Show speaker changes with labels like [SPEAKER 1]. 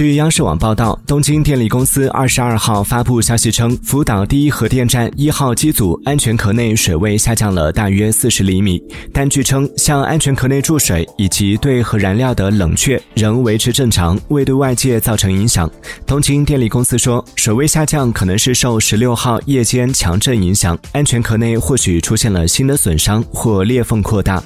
[SPEAKER 1] 据央视网报道东京电力公司二十二号发布消息称福岛第一核电站一号机组安全壳内水位下降了大约四十厘米。但据称向安全壳内注水以及对核燃料的冷却仍维持正常未对外界造成影响。东京电力公司说水位下降可能是受十六号夜间强震影响安全壳内或许出现了新的损伤或裂缝扩大。